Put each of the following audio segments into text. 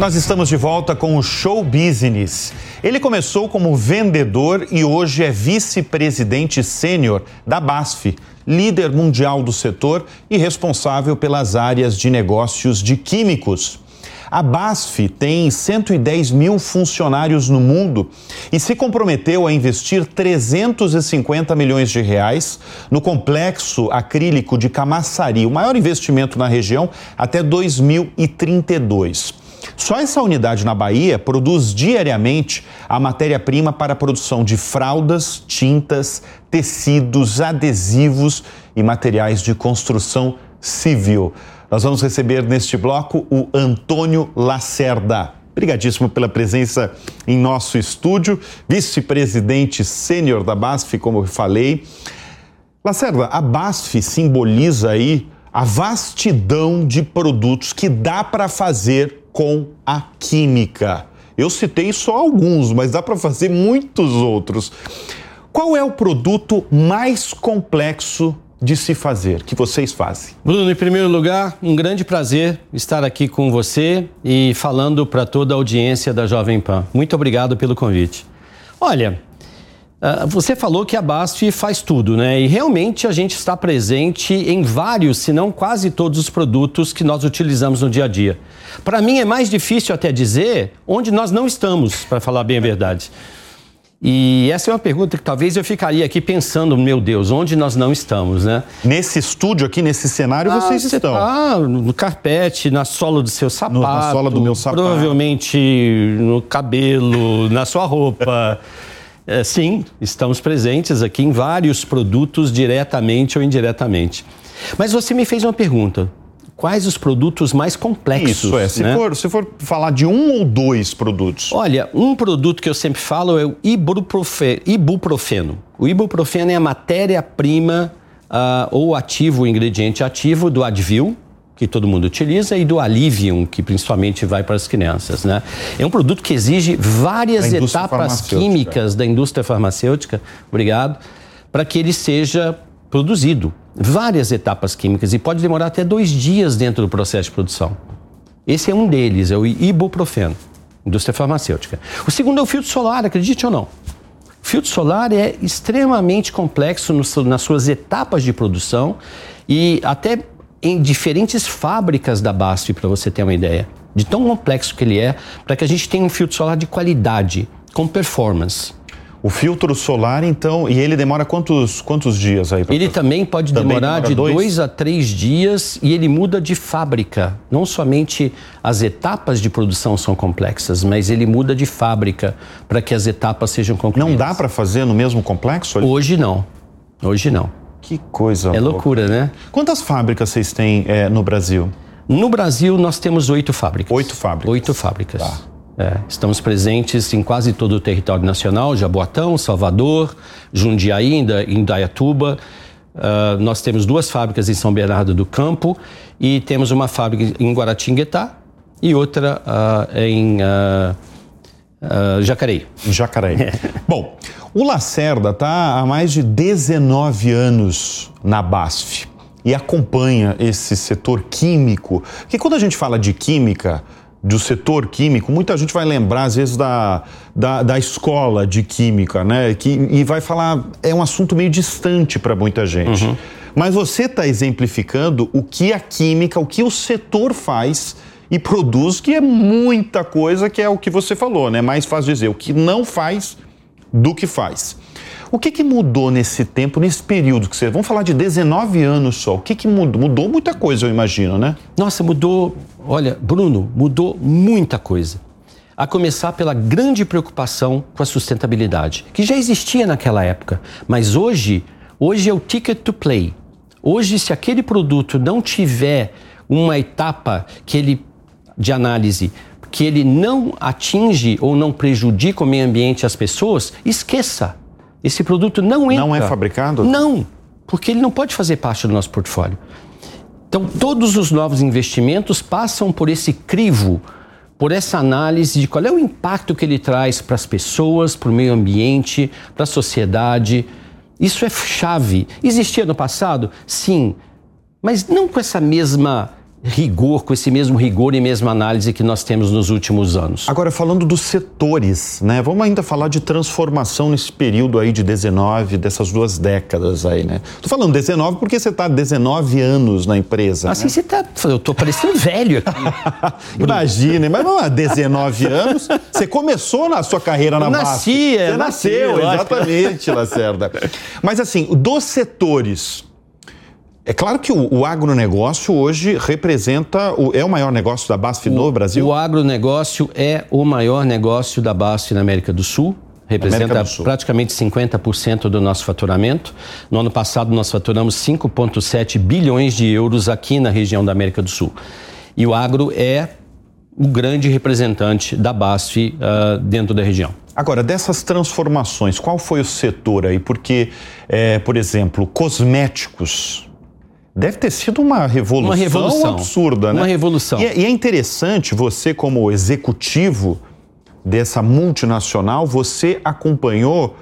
Nós estamos de volta com o Show Business. Ele começou como vendedor e hoje é vice-presidente sênior da BASF, líder mundial do setor e responsável pelas áreas de negócios de químicos. A BASF tem 110 mil funcionários no mundo e se comprometeu a investir 350 milhões de reais no complexo acrílico de Camaçari, o maior investimento na região até 2032. Só essa unidade na Bahia produz diariamente a matéria-prima para a produção de fraldas, tintas, tecidos, adesivos e materiais de construção civil. Nós vamos receber neste bloco o Antônio Lacerda. Obrigadíssimo pela presença em nosso estúdio, vice-presidente sênior da BASF, como eu falei. Lacerda, a BASF simboliza aí a vastidão de produtos que dá para fazer com a química. Eu citei só alguns, mas dá para fazer muitos outros. Qual é o produto mais complexo de se fazer, que vocês fazem? Bruno, em primeiro lugar, um grande prazer estar aqui com você e falando para toda a audiência da Jovem Pan. Muito obrigado pelo convite. Olha, você falou que a BASF faz tudo, né? E realmente a gente está presente em vários, se não quase todos os produtos que nós utilizamos no dia a dia. Para mim é mais difícil até dizer onde nós não estamos, para falar bem a verdade. E essa é uma pergunta que talvez eu ficaria aqui pensando, meu Deus, onde nós não estamos, né? Nesse estúdio aqui, nesse cenário, ah, vocês estão. Ah, no carpete, na sola do seu sapato. No, na sola do meu sapato. Provavelmente no cabelo, na sua roupa. É, sim, estamos presentes aqui em vários produtos, diretamente ou indiretamente. Mas você me fez uma pergunta quais os produtos mais complexos. Isso é, se, né? for, se for falar de um ou dois produtos. Olha, um produto que eu sempre falo é o ibuprofeno. O ibuprofeno é a matéria-prima uh, ou ativo, o ingrediente ativo do Advil, que todo mundo utiliza, e do Alivium, que principalmente vai para as crianças. Né? É um produto que exige várias etapas químicas da indústria farmacêutica, obrigado, para que ele seja produzido várias etapas químicas e pode demorar até dois dias dentro do processo de produção. Esse é um deles, é o ibuprofeno, indústria farmacêutica. O segundo é o filtro solar, acredite ou não. O filtro solar é extremamente complexo nas suas etapas de produção e até em diferentes fábricas da BASF, para você ter uma ideia. De tão complexo que ele é, para que a gente tenha um filtro solar de qualidade, com performance. O filtro solar, então, e ele demora quantos, quantos dias aí? Ele também pode também demorar demora de dois? dois a três dias e ele muda de fábrica. Não somente as etapas de produção são complexas, mas ele muda de fábrica para que as etapas sejam concluídas. Não dá para fazer no mesmo complexo? Hoje não. Hoje não. Que coisa. É loucura, né? Quantas fábricas vocês têm é, no Brasil? No Brasil, nós temos oito fábricas. Oito fábricas. Oito fábricas. Tá. É, estamos presentes em quase todo o território nacional, Jaboatão, Salvador, Jundiaí, Indaiatuba. Uh, nós temos duas fábricas em São Bernardo do Campo e temos uma fábrica em Guaratinguetá e outra uh, em uh, Jacareí. Jacareí. Bom, o Lacerda está há mais de 19 anos na BASF e acompanha esse setor químico. Porque quando a gente fala de química, do setor químico, muita gente vai lembrar, às vezes, da, da, da escola de química, né? Que, e vai falar, é um assunto meio distante para muita gente. Uhum. Mas você está exemplificando o que a química, o que o setor faz e produz, que é muita coisa, que é o que você falou, né? Mais fácil dizer, o que não faz do que faz. O que, que mudou nesse tempo, nesse período que você. Vamos falar de 19 anos só. O que, que mudou? Mudou muita coisa, eu imagino, né? Nossa, mudou. Olha, Bruno, mudou muita coisa. A começar pela grande preocupação com a sustentabilidade, que já existia naquela época, mas hoje, hoje é o ticket to play. Hoje, se aquele produto não tiver uma etapa que ele de análise que ele não atinge ou não prejudica o meio ambiente e as pessoas, esqueça. Esse produto não entra. Não é fabricado? Não, porque ele não pode fazer parte do nosso portfólio. Então, todos os novos investimentos passam por esse crivo, por essa análise de qual é o impacto que ele traz para as pessoas, para o meio ambiente, para a sociedade. Isso é chave. Existia no passado? Sim, mas não com essa mesma rigor, com esse mesmo rigor e mesma análise que nós temos nos últimos anos. Agora, falando dos setores, né? Vamos ainda falar de transformação nesse período aí de 19, dessas duas décadas aí, né? Tô falando 19 porque você está 19 anos na empresa. Assim né? você tá. Eu tô parecendo velho aqui. Imagina, mas vamos lá, 19 anos, você começou na sua carreira na BASF. nasci, Você nasceu, lógico. exatamente, Lacerda. Mas assim, dos setores, é claro que o, o agronegócio hoje representa, o, é o maior negócio da BASF no Brasil? O agronegócio é o maior negócio da BASF na América do Sul. Representa do Sul. praticamente 50% do nosso faturamento. No ano passado, nós faturamos 5,7 bilhões de euros aqui na região da América do Sul. E o agro é o grande representante da BASF ah, dentro da região. Agora, dessas transformações, qual foi o setor aí? Porque, é, por exemplo, cosméticos. Deve ter sido uma revolução, Uma revolução. absurda, né? Uma revolução. E é, e é interessante, você como executivo dessa multinacional, você acompanhou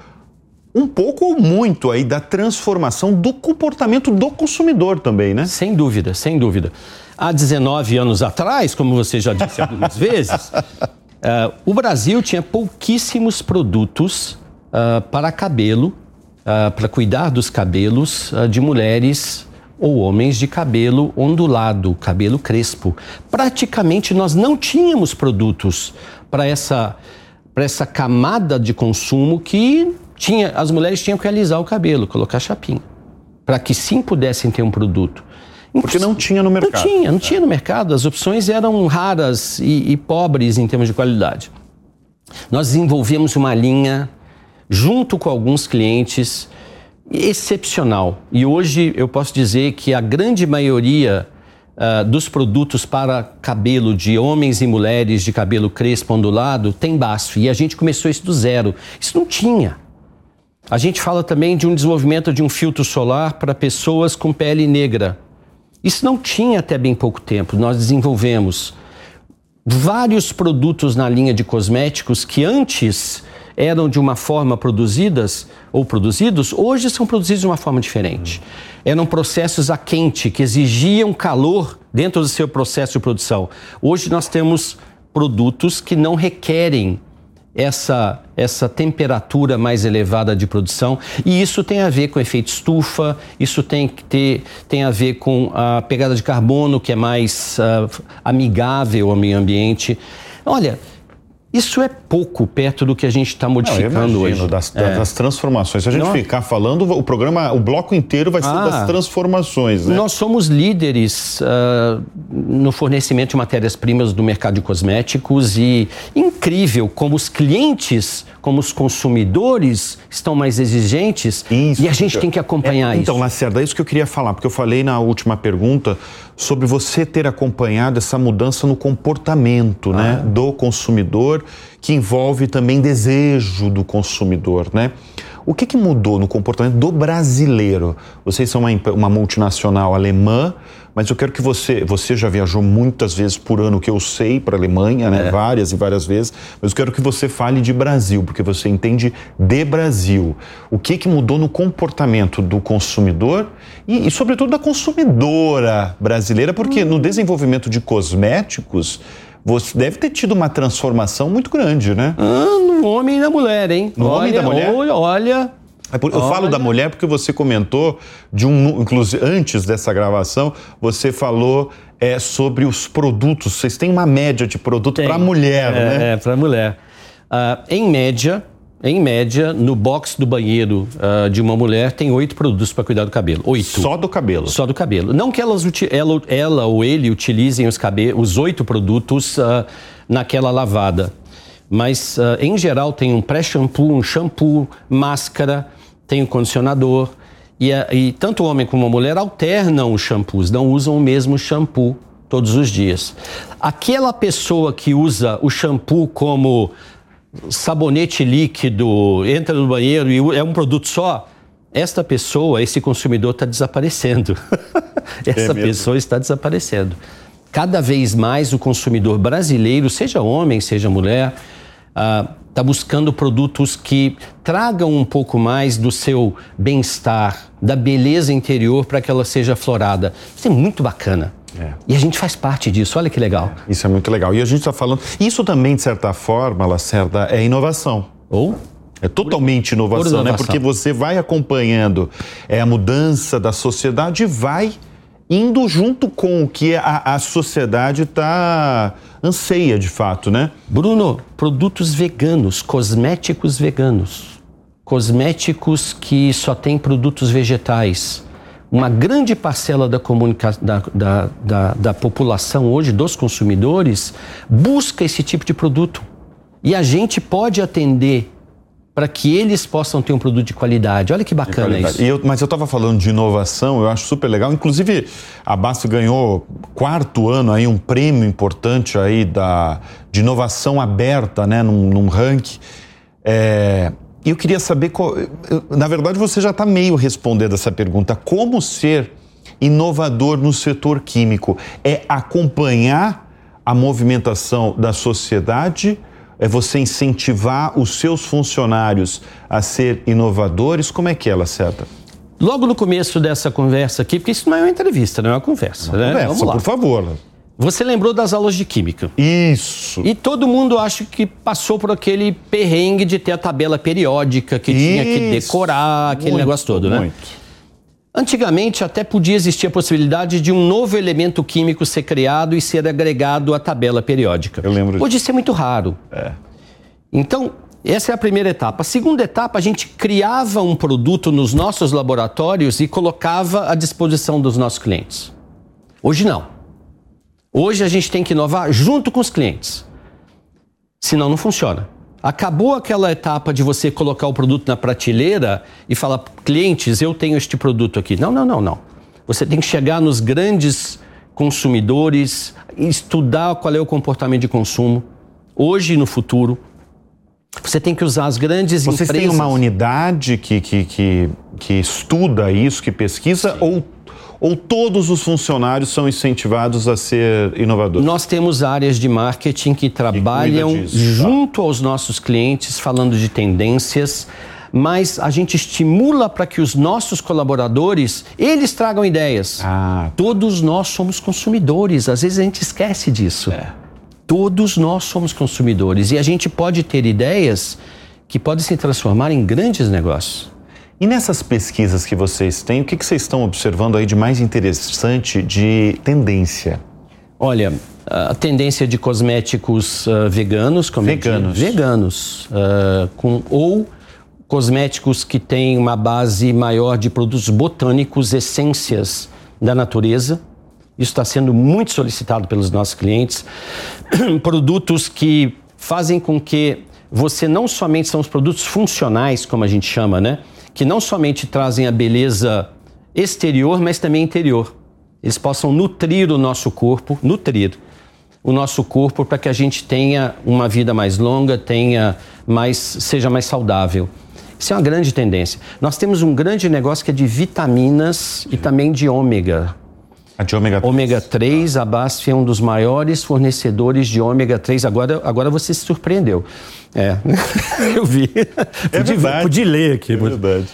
um pouco ou muito aí da transformação do comportamento do consumidor também, né? Sem dúvida, sem dúvida. Há 19 anos atrás, como você já disse algumas vezes, eh, o Brasil tinha pouquíssimos produtos ah, para cabelo, ah, para cuidar dos cabelos de mulheres ou homens de cabelo ondulado, cabelo crespo. Praticamente nós não tínhamos produtos para essa, para essa camada de consumo que tinha, as mulheres tinham que alisar o cabelo, colocar chapinha, para que sim pudessem ter um produto. Porque não tinha no mercado. Não tinha, não tinha no mercado. As opções eram raras e, e pobres em termos de qualidade. Nós desenvolvemos uma linha, junto com alguns clientes, excepcional. E hoje eu posso dizer que a grande maioria ah, dos produtos para cabelo de homens e mulheres de cabelo crespo ondulado tem BASF. E a gente começou isso do zero. Isso não tinha. A gente fala também de um desenvolvimento de um filtro solar para pessoas com pele negra. Isso não tinha até bem pouco tempo. Nós desenvolvemos vários produtos na linha de cosméticos que antes eram de uma forma produzidas ou produzidos, hoje são produzidos de uma forma diferente. Eram processos a quente que exigiam calor dentro do seu processo de produção. Hoje nós temos produtos que não requerem essa, essa temperatura mais elevada de produção e isso tem a ver com efeito estufa, isso tem, que ter, tem a ver com a pegada de carbono que é mais ah, amigável ao meio ambiente. Olha, isso é pouco perto do que a gente está Não, modificando imagino, hoje. das, É. das transformações. Se a gente Não- ficar falando, o programa, o bloco inteiro vai ser Ah. das transformações, né? Nós somos líderes ah, no fornecimento de matérias-primas do mercado de cosméticos e incrível como os clientes, como os consumidores estão mais exigentes Isso. e a gente tem que acompanhar É, Então, isso. Lacerda, é isso que eu queria falar, porque eu falei na última pergunta sobre você ter acompanhado essa mudança no comportamento Ah. né, do consumidor, que envolve também desejo do consumidor, né? O que, que mudou no comportamento do brasileiro? Vocês são uma, uma multinacional alemã, mas eu quero que você. Você já viajou muitas vezes por ano, que eu sei, para a Alemanha, É. né? Várias e várias vezes. Mas eu quero que você fale de Brasil, porque você entende de Brasil. O que, que mudou no comportamento do consumidor e, e, sobretudo, da consumidora brasileira, porque no desenvolvimento de cosméticos. Você deve ter tido uma transformação muito grande, né? Ah, no homem e na mulher, hein? No homem e da mulher? Olha, olha. É Eu falo Olha. da mulher porque você comentou de um, inclusive antes dessa gravação, você falou é, sobre os produtos. Vocês têm uma média de produto para mulher, é, né? É, para mulher. Ah, em média, em média, no box do banheiro ah, de uma mulher tem oito produtos para cuidar do cabelo. Oito. Só do cabelo. Só do cabelo. Não que elas, ela, ela ou ele utilizem os, cabe- os oito produtos ah, naquela lavada. Mas, ah, em geral, tem um pré-shampoo, um shampoo, máscara, tem um condicionador. E, e tanto o homem como a mulher alternam os shampoos, não usam o mesmo shampoo todos os dias. Aquela pessoa que usa o shampoo como sabonete líquido, entra no banheiro e é um produto só, esta pessoa, esse consumidor está desaparecendo. Essa mesmo? pessoa está desaparecendo. Cada vez mais o consumidor brasileiro, seja homem, seja mulher, está buscando produtos que tragam um pouco mais do seu bem-estar, da beleza interior para que ela seja aflorada. Isso é muito bacana. É. E a gente faz parte disso, olha que legal. É, isso é muito legal. E a gente está falando. Isso também, de certa forma, Lacerda, é inovação. Ou? É totalmente inovação, inovação, né? Porque você vai acompanhando é, a mudança da sociedade e vai indo junto com o que a, a sociedade está anseia de fato, né? Bruno, produtos veganos, cosméticos veganos, cosméticos que só têm produtos vegetais. Uma grande parcela da, da, da, da, da população hoje, dos consumidores, busca esse tipo de produto. E a gente pode atender para que eles possam ter um produto de qualidade. Olha que bacana isso. Eu, mas eu estava falando de inovação, eu acho super legal. Inclusive, a Basto ganhou quarto ano aí um prêmio importante aí da, de inovação aberta, né, num, num ranking. É, eu queria saber, qual, na verdade, você já está meio respondendo essa pergunta. Como ser inovador no setor químico? É acompanhar a movimentação da sociedade? é você incentivar os seus funcionários a ser inovadores? Como é que é, Lacerda? Logo no começo dessa conversa aqui, porque isso não é uma entrevista, não é uma conversa, uma né? Conversa, Vamos lá. por favor. Você lembrou das aulas de química. Isso. E todo mundo acha que passou por aquele perrengue de ter a tabela periódica, que Isso. tinha que decorar, aquele muito, negócio todo, né? Muito. Antigamente até podia existir a possibilidade de um novo elemento químico ser criado e ser agregado à tabela periódica. Eu lembro Hoje isso é muito raro. É. Então, essa é a primeira etapa. A segunda etapa, a gente criava um produto nos nossos laboratórios e colocava à disposição dos nossos clientes. Hoje não. Hoje a gente tem que inovar junto com os clientes. Senão não funciona. Acabou aquela etapa de você colocar o produto na prateleira e falar, clientes, eu tenho este produto aqui. Não, não, não, não. Você tem que chegar nos grandes consumidores, estudar qual é o comportamento de consumo, hoje e no futuro. Você tem que usar as grandes Vocês empresas. Vocês têm uma unidade que, que, que, que estuda isso, que pesquisa, Sim. ou ou todos os funcionários são incentivados a ser inovadores? Nós temos áreas de marketing que trabalham disso, tá? junto tá? aos nossos clientes, falando de tendências, mas a gente estimula para que os nossos colaboradores, eles tragam ideias. Ah. Todos nós somos consumidores, às vezes a gente esquece disso. É. Todos nós somos consumidores e a gente pode ter ideias que podem se transformar em grandes negócios. E nessas pesquisas que vocês têm, o que, que vocês estão observando aí de mais interessante de tendência? Olha, a tendência de cosméticos uh, veganos, como veganos, veganos, uh, com ou cosméticos que têm uma base maior de produtos botânicos, essências da natureza. Isso está sendo muito solicitado pelos nossos clientes. produtos que fazem com que você não somente são os produtos funcionais, como a gente chama, né? Que não somente trazem a beleza exterior, mas também interior. Eles possam nutrir o nosso corpo, nutrir o nosso corpo para que a gente tenha uma vida mais longa, tenha mais, seja mais saudável. Isso é uma grande tendência. Nós temos um grande negócio que é de vitaminas e também de ômega. A de ômega 3. Ômega 3, a BASF é um dos maiores fornecedores de ômega 3. Agora, agora você se surpreendeu. É, eu vi. É verdade. Pude ler aqui. É verdade.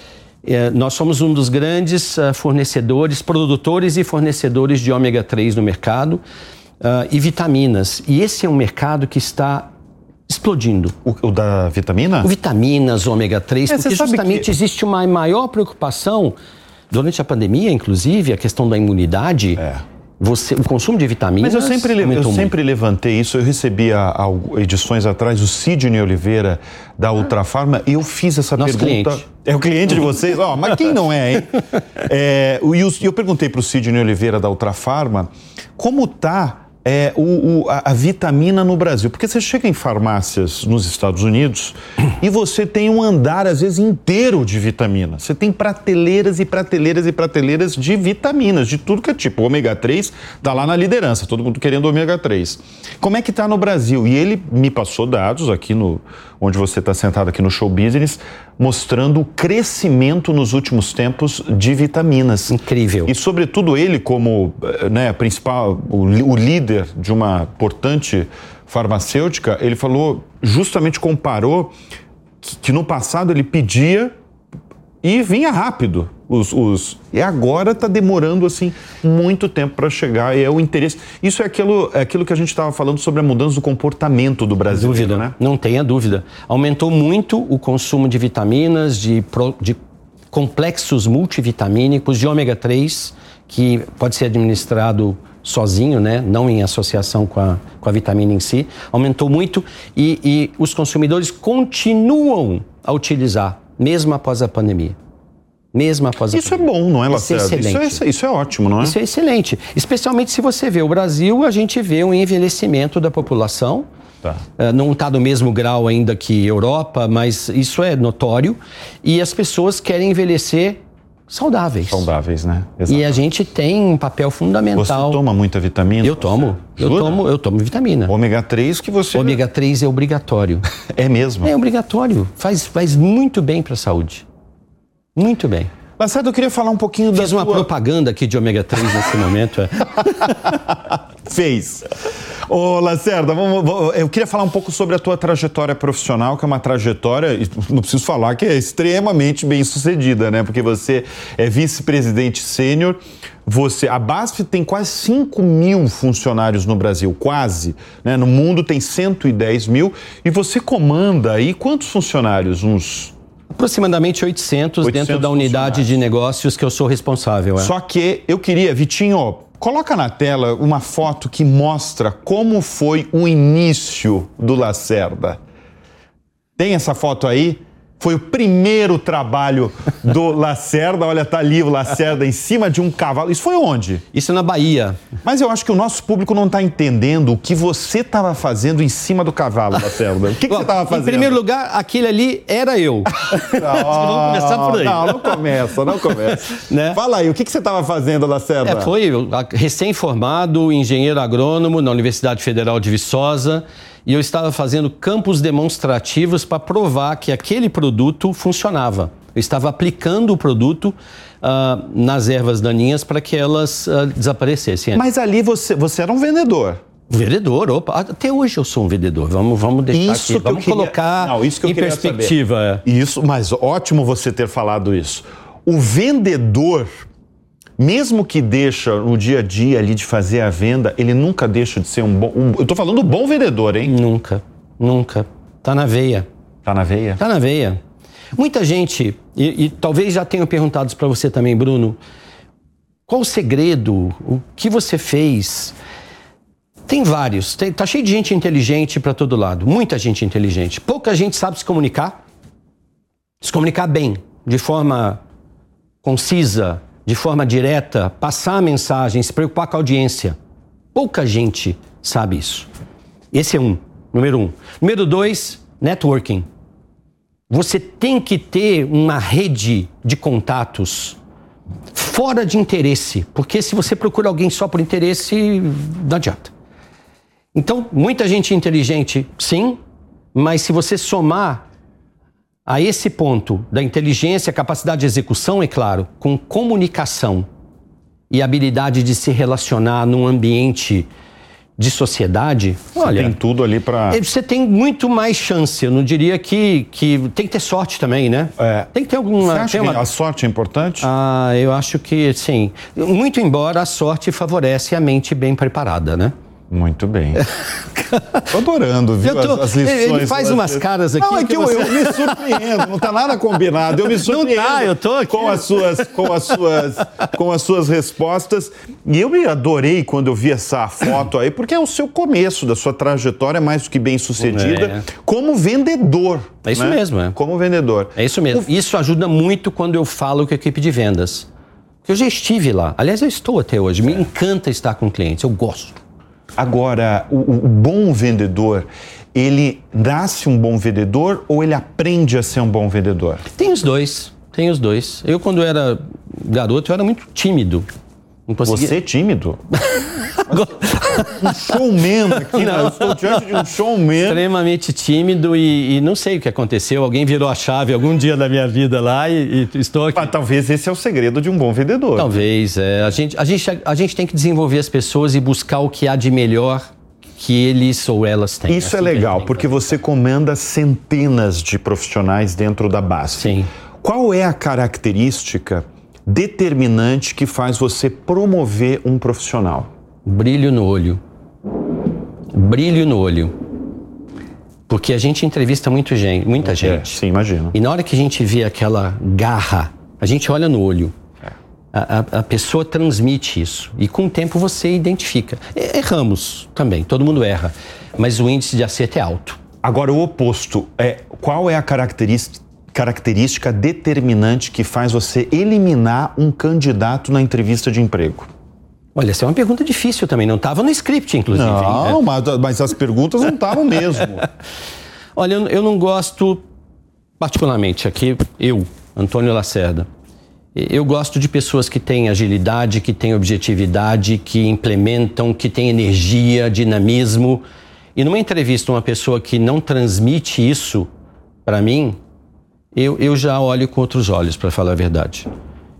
É, nós somos um dos grandes uh, fornecedores, produtores e fornecedores de ômega 3 no mercado uh, e vitaminas. E esse é um mercado que está explodindo. O, o da vitamina? O vitaminas, ômega 3, é, porque justamente que... existe uma maior preocupação durante a pandemia, inclusive, a questão da imunidade. É. Você, o consumo de vitaminas. Mas eu sempre, eu sempre levantei isso. Eu recebi há, edições atrás o Sidney Oliveira da Ultrafarma e eu fiz essa Nosso pergunta. Cliente. É o cliente de vocês? oh, mas quem não é, hein? É, e eu, eu perguntei para o Sidney Oliveira da Ultrafarma como tá é, o, o, a, a, vitamina no Brasil. Porque você chega em farmácias nos Estados Unidos e você tem um andar, às vezes, inteiro de vitamina. Você tem prateleiras e prateleiras e prateleiras de vitaminas, de tudo que é tipo. O ômega 3 está lá na liderança, todo mundo querendo ômega 3. Como é que está no Brasil? E ele me passou dados aqui no onde você está sentado aqui no Show Business, mostrando o crescimento nos últimos tempos de vitaminas. Incrível. E sobretudo ele como eh, né, principal, o, o líder de uma importante farmacêutica, ele falou, justamente comparou que, que no passado ele pedia e vinha rápido. Os, os, e agora está demorando assim muito tempo para chegar e é o interesse. Isso é aquilo, é aquilo que a gente estava falando sobre a mudança do comportamento do Brasil. Dúvida, né? Não tenha dúvida. Aumentou muito o consumo de vitaminas, de, de complexos multivitamínicos, de ômega 3, que pode ser administrado sozinho, né? não em associação com a, com a vitamina em si. Aumentou muito e, e os consumidores continuam a utilizar, mesmo após a pandemia mesmo após a Isso é bom, não é, Lacerda? Isso é, excelente. Isso é, isso é ótimo, não é? Isso é excelente. Especialmente se você vê o Brasil, a gente vê um envelhecimento da população. Tá. Uh, não está no mesmo grau ainda que Europa, mas isso é notório. E as pessoas querem envelhecer saudáveis. Saudáveis, né? Exato. E a gente tem um papel fundamental. Você toma muita vitamina? Eu tomo. Eu tomo, eu tomo vitamina. Ômega 3 que você Ômega 3 é obrigatório. é mesmo? É obrigatório. Faz faz muito bem para a saúde. Muito bem. Lacerda, eu queria falar um pouquinho Fiz da uma tua... propaganda aqui de ômega 3 nesse momento. É. Fez. Ô, Lacerda, vamos, eu queria falar um pouco sobre a tua trajetória profissional, que é uma trajetória, não preciso falar, que é extremamente bem sucedida, né? Porque você é vice-presidente sênior, você, a BASF tem quase 5 mil funcionários no Brasil, quase. Né? No mundo tem 110 mil. E você comanda aí quantos funcionários? Uns Aproximadamente 800, 800 dentro da unidade de negócios que eu sou responsável. É. Só que eu queria, Vitinho, coloca na tela uma foto que mostra como foi o início do Lacerda. Tem essa foto aí? Foi o primeiro trabalho do Lacerda. Olha, tá ali o Lacerda em cima de um cavalo. Isso foi onde? Isso na Bahia. Mas eu acho que o nosso público não está entendendo o que você estava fazendo em cima do cavalo, Lacerda. O que, que Bom, você estava fazendo? Em primeiro lugar, aquele ali era eu. Vamos começar por aí. Não, não começa, não começa. né? Fala aí, o que, que você estava fazendo, Lacerda? É, foi recém-formado engenheiro agrônomo na Universidade Federal de Viçosa e eu estava fazendo campos demonstrativos para provar que aquele produto funcionava. Eu estava aplicando o produto uh, nas ervas daninhas para que elas uh, desaparecessem. Mas ali você, você era um vendedor. Vendedor, opa, até hoje eu sou um vendedor. Vamos, vamos deixar isso aqui, vamos queria... colocar Não, isso que eu em perspectiva. Saber. Isso, mas ótimo você ter falado isso. O vendedor mesmo que deixa no dia a dia ali de fazer a venda, ele nunca deixa de ser um bom. Um, eu estou falando bom vendedor, hein? Nunca, nunca. Tá na veia. Tá na veia? Tá na veia. Muita gente, e, e talvez já tenham perguntado para você também, Bruno, qual o segredo? O que você fez? Tem vários. Tem, tá cheio de gente inteligente para todo lado. Muita gente inteligente. Pouca gente sabe se comunicar. Se comunicar bem, de forma concisa, de forma direta, passar a mensagem, se preocupar com a audiência. Pouca gente sabe isso. Esse é um, número um. Número dois, networking. Você tem que ter uma rede de contatos fora de interesse, porque se você procura alguém só por interesse, não adianta. Então, muita gente inteligente, sim, mas se você somar a esse ponto da inteligência, capacidade de execução, é claro, com comunicação e habilidade de se relacionar num ambiente de sociedade, você olha, tem tudo ali para é, você tem muito mais chance. Eu não diria que, que tem que ter sorte também, né? É. Tem que ter alguma. Você acha uma... que a sorte é importante? Ah, eu acho que sim. Muito embora a sorte favorece a mente bem preparada, né? Muito bem. Tô adorando, viu? Tô, as, as, lições. Ele faz umas caras aqui. Não, é que, que você... eu, eu, me surpreendo, não tá nada combinado. Eu me surpreendo. Não tá, eu tô aqui. Com as suas, com as suas, com as suas respostas. E eu me adorei quando eu vi essa foto aí, porque é o seu começo da sua trajetória mais do que bem sucedida é. como vendedor. É isso né? mesmo, é. Como vendedor. É isso mesmo. O... Isso ajuda muito quando eu falo com a equipe de vendas. Eu já estive lá. Aliás, eu estou até hoje. Me encanta estar com clientes. Eu gosto. Agora, o, o bom vendedor, ele nasce um bom vendedor ou ele aprende a ser um bom vendedor? Tem os dois. Tem os dois. Eu, quando era garoto, eu era muito tímido. Conseguia... Você é tímido? um showman aqui, né? Eu estou diante de um showman. Extremamente tímido e, e, não sei o que aconteceu. Alguém virou a chave algum dia da minha vida lá e, e estou aqui. Mas, talvez esse é o segredo de um bom vendedor. Talvez. É. A, gente, a, gente, a gente tem que desenvolver as pessoas e buscar o que há de melhor que eles ou elas têm. Isso é assim é legal, porque você comanda centenas de profissionais dentro da base. Sim. Qual é a característica determinante que faz você promover um profissional? Brilho no olho. Brilho no olho. Porque a gente entrevista muito gente, muita é, gente. sim, imagino. E na hora que a gente vê aquela garra, a gente olha no olho. É. A, a, a, pessoa transmite isso. E com o tempo você identifica. Erramos também, todo mundo erra. Mas o índice de acerto é alto. Agora, o oposto. É, qual é a característica, característica determinante que faz você eliminar um candidato na entrevista de emprego? Olha, essa é uma pergunta difícil também. Não estava no script, inclusive. Não, mas, mas, as perguntas não estavam mesmo. Olha, eu, eu, não gosto, particularmente aqui, eu, Antônio Lacerda, eu gosto de pessoas que têm agilidade, que têm objetividade, que implementam, que têm energia, dinamismo. E numa entrevista, uma pessoa que não transmite isso para mim, eu, eu já olho com outros olhos, para falar a verdade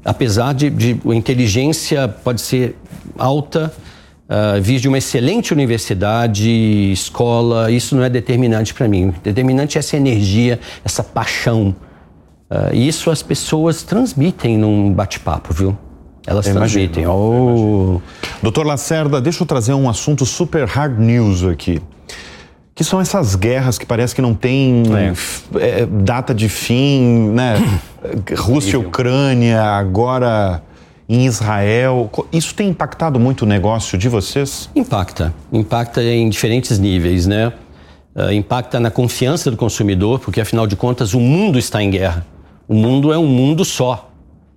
apesar de, de a inteligência pode ser alta, uh, vir de uma excelente universidade, escola, isso não é determinante para mim. Determinante é essa energia, essa paixão. Uh, isso as pessoas transmitem num bate-papo, viu? Elas transmitem. Oh. Doutor Lacerda, deixa eu trazer um assunto super hard news aqui que são essas guerras que parece que não tem é. É, data de fim, né? Rússia, Ucrânia, agora em Israel. Isso tem impactado muito o negócio de vocês? Impacta. Impacta em diferentes níveis, né? Uh, impacta na confiança do consumidor, porque afinal de contas o mundo está em guerra. O mundo é um mundo só.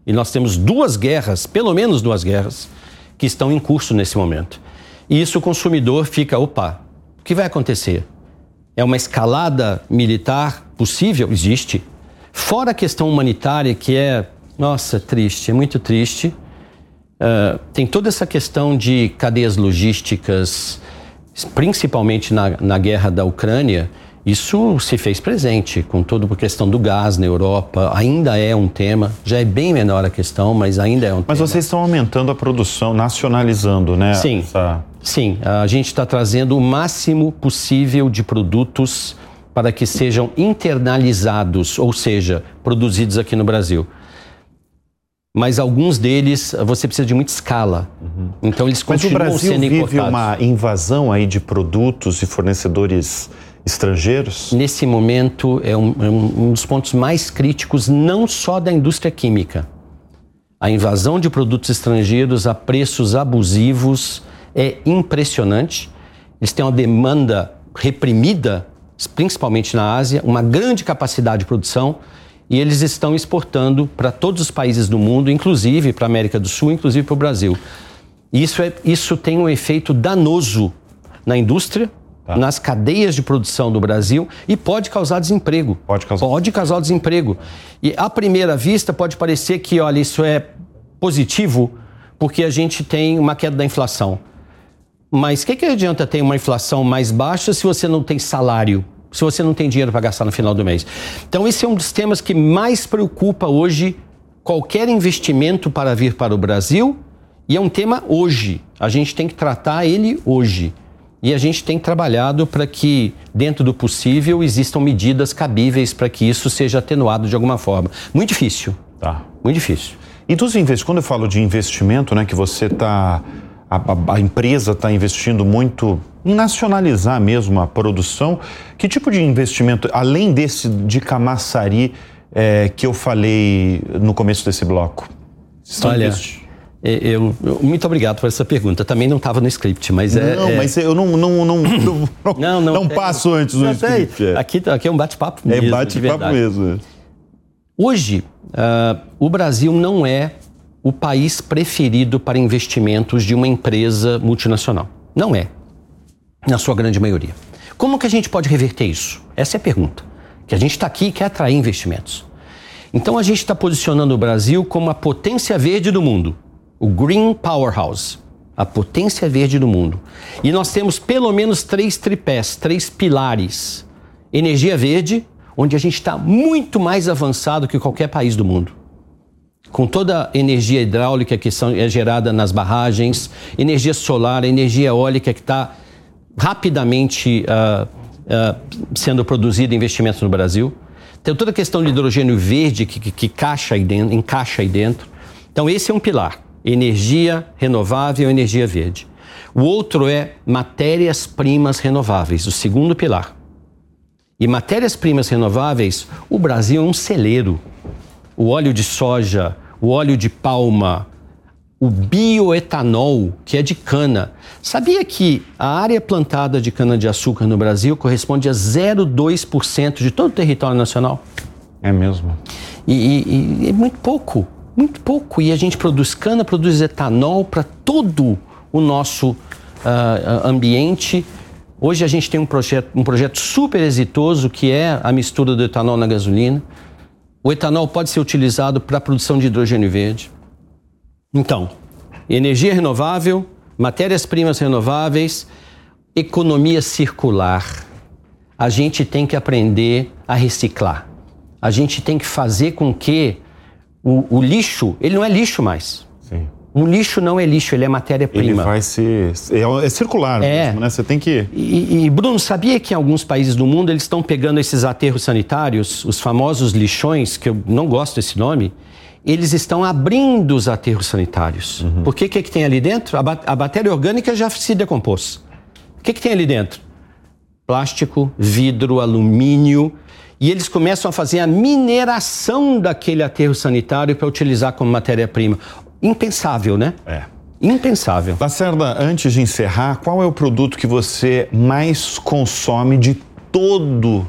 E nós temos duas guerras, pelo menos duas guerras, que estão em curso nesse momento. E isso o consumidor fica, opa, que vai acontecer? É uma escalada militar possível? Existe. Fora a questão humanitária, que é, nossa, triste, é muito triste. Uh, tem toda essa questão de cadeias logísticas, principalmente na, na guerra da Ucrânia, isso se fez presente, com toda a questão do gás na Europa, ainda é um tema, já é bem menor a questão, mas ainda é um mas tema. Mas vocês estão aumentando a produção, nacionalizando, né? Sim, essa... sim. A gente está trazendo o máximo possível de produtos para que sejam internalizados, ou seja, produzidos aqui no Brasil. Mas alguns deles você precisa de muita escala. Uhum. Então eles continuam Mas o Brasil sendo vive uma invasão aí de produtos e fornecedores estrangeiros? Nesse momento, é um, é um dos pontos mais críticos, não só da indústria química. A invasão de produtos estrangeiros a preços abusivos é impressionante. Eles têm uma demanda reprimida, principalmente na Ásia, uma grande capacidade de produção e eles estão exportando para todos os países do mundo, inclusive para a América do Sul, inclusive para o Brasil. Isso, é, isso tem um efeito danoso na indústria, tá. nas cadeias de produção do Brasil e pode causar desemprego. Pode causar. Pode causar desemprego. E à primeira vista pode parecer que, olha, isso é positivo porque a gente tem uma queda da inflação. Mas o que, que adianta ter uma inflação mais baixa se você não tem salário? Se você não tem dinheiro para gastar no final do mês? Então, esse é um dos temas que mais preocupa hoje qualquer investimento para vir para o Brasil e é um tema hoje. A gente tem que tratar ele hoje. E a gente tem trabalhado para que, dentro do possível, existam medidas cabíveis para que isso seja atenuado de alguma forma. Muito difícil. Tá. Muito difícil. E dos investimentos, quando eu falo de investimento, né, que você está. A, a, a, empresa está investindo muito em nacionalizar mesmo a produção. Que tipo de investimento, além desse de Camaçari é, que eu falei no começo desse bloco? Olha, investindo? É, eu, muito obrigado por essa pergunta. Também não estava no script, mas é. Não, é... mas eu não não não não, não, não, não passo antes do script. É. Aqui, aqui é um bate-papo mesmo. É bate-papo mesmo. É. Hoje, uh, o Brasil não é o país preferido para investimentos de uma empresa multinacional. Não é, na sua grande maioria. Como que a gente pode reverter isso? Essa é a pergunta. Que a gente está aqui e quer atrair investimentos. Então a gente está posicionando o Brasil como a potência verde do mundo o Green Powerhouse, a potência verde do mundo. E nós temos pelo menos três tripés, três pilares. Energia verde, onde a gente está muito mais avançado que qualquer país do mundo. Com toda a energia hidráulica que são, é gerada nas barragens, energia solar, energia eólica que está rapidamente uh, uh, sendo produzida em investimentos no Brasil. Tem toda a questão de hidrogênio verde que, que, que encaixa, aí dentro, encaixa aí dentro. Então, esse é um pilar: energia renovável, energia verde. O outro é matérias-primas renováveis, o segundo pilar. E matérias-primas renováveis, o Brasil é um celeiro. O óleo de soja, o óleo de palma, o bioetanol, que é de cana. Sabia que a área plantada de cana-de-açúcar no Brasil corresponde a 0,2% de todo o território nacional? É mesmo. E, e, e, é muito pouco, muito pouco. E a gente produz cana, produz etanol para todo o nosso uh, ambiente. Hoje a gente tem um projeto, um projeto super exitoso que é a mistura do etanol na gasolina. O etanol pode ser utilizado para a produção de hidrogênio verde. Então, energia renovável, matérias-primas renováveis, economia circular. A gente tem que aprender a reciclar. A gente tem que fazer com que o, o lixo, ele não é lixo mais. Um lixo não é lixo, ele é matéria-prima. Ele vai ser. É, é circular é. mesmo, né? Você tem que. E, e, Bruno, sabia que em alguns países do mundo eles estão pegando esses aterros sanitários, os famosos lixões, que eu não gosto desse nome, eles estão abrindo os aterros sanitários. Uhum. Por que, que, que tem ali dentro? A, a bactéria orgânica já se decompôs. O que, que tem ali dentro? Plástico, vidro, alumínio. E eles começam a fazer a mineração daquele aterro sanitário para utilizar como matéria-prima. Impensável, né? É. Impensável. Lacerda, antes de encerrar, qual é o produto que você mais consome de todo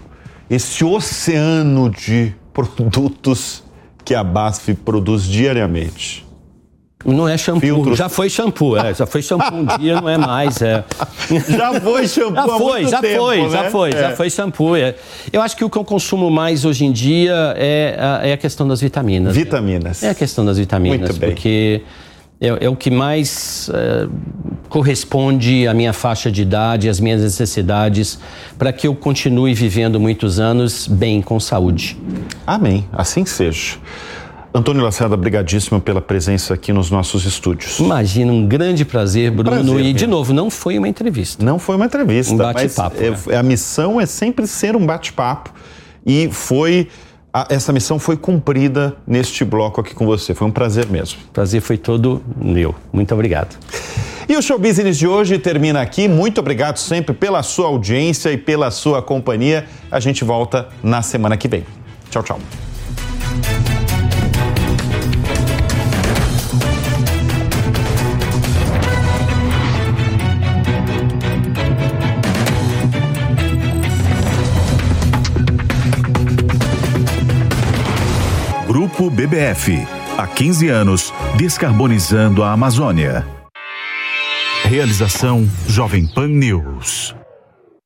esse oceano de produtos que a BASF produz diariamente? Não é shampoo, Filtros. já foi shampoo, é, já foi shampoo um dia, não é mais, é. Já foi shampoo já foi, já tempo, foi, né? já foi, é. já foi shampoo. É. Eu acho que o que eu consumo mais hoje em dia é a, é a questão das vitaminas. Vitaminas. É a questão das vitaminas, Muito bem. porque é, é o que mais é, corresponde à minha faixa de idade, às minhas necessidades, para que eu continue vivendo muitos anos bem, com saúde. Amém. Assim seja. Antônio Lacerda, brigadíssimo pela presença aqui nos nossos estúdios. Imagina, um grande prazer, Bruno. Prazer, e, de novo, não foi uma entrevista. Não foi uma entrevista. Um bate-papo. É, né? A missão é sempre ser um bate-papo. E foi a, essa missão foi cumprida neste bloco aqui com você. Foi um prazer mesmo. Prazer foi todo meu. Muito obrigado. E o Show Business de hoje termina aqui. Muito obrigado sempre pela sua audiência e pela sua companhia. A gente volta na semana que vem. Tchau, tchau. Grupo BBF. Há 15 anos, descarbonizando a Amazônia. Realização Jovem Pan News.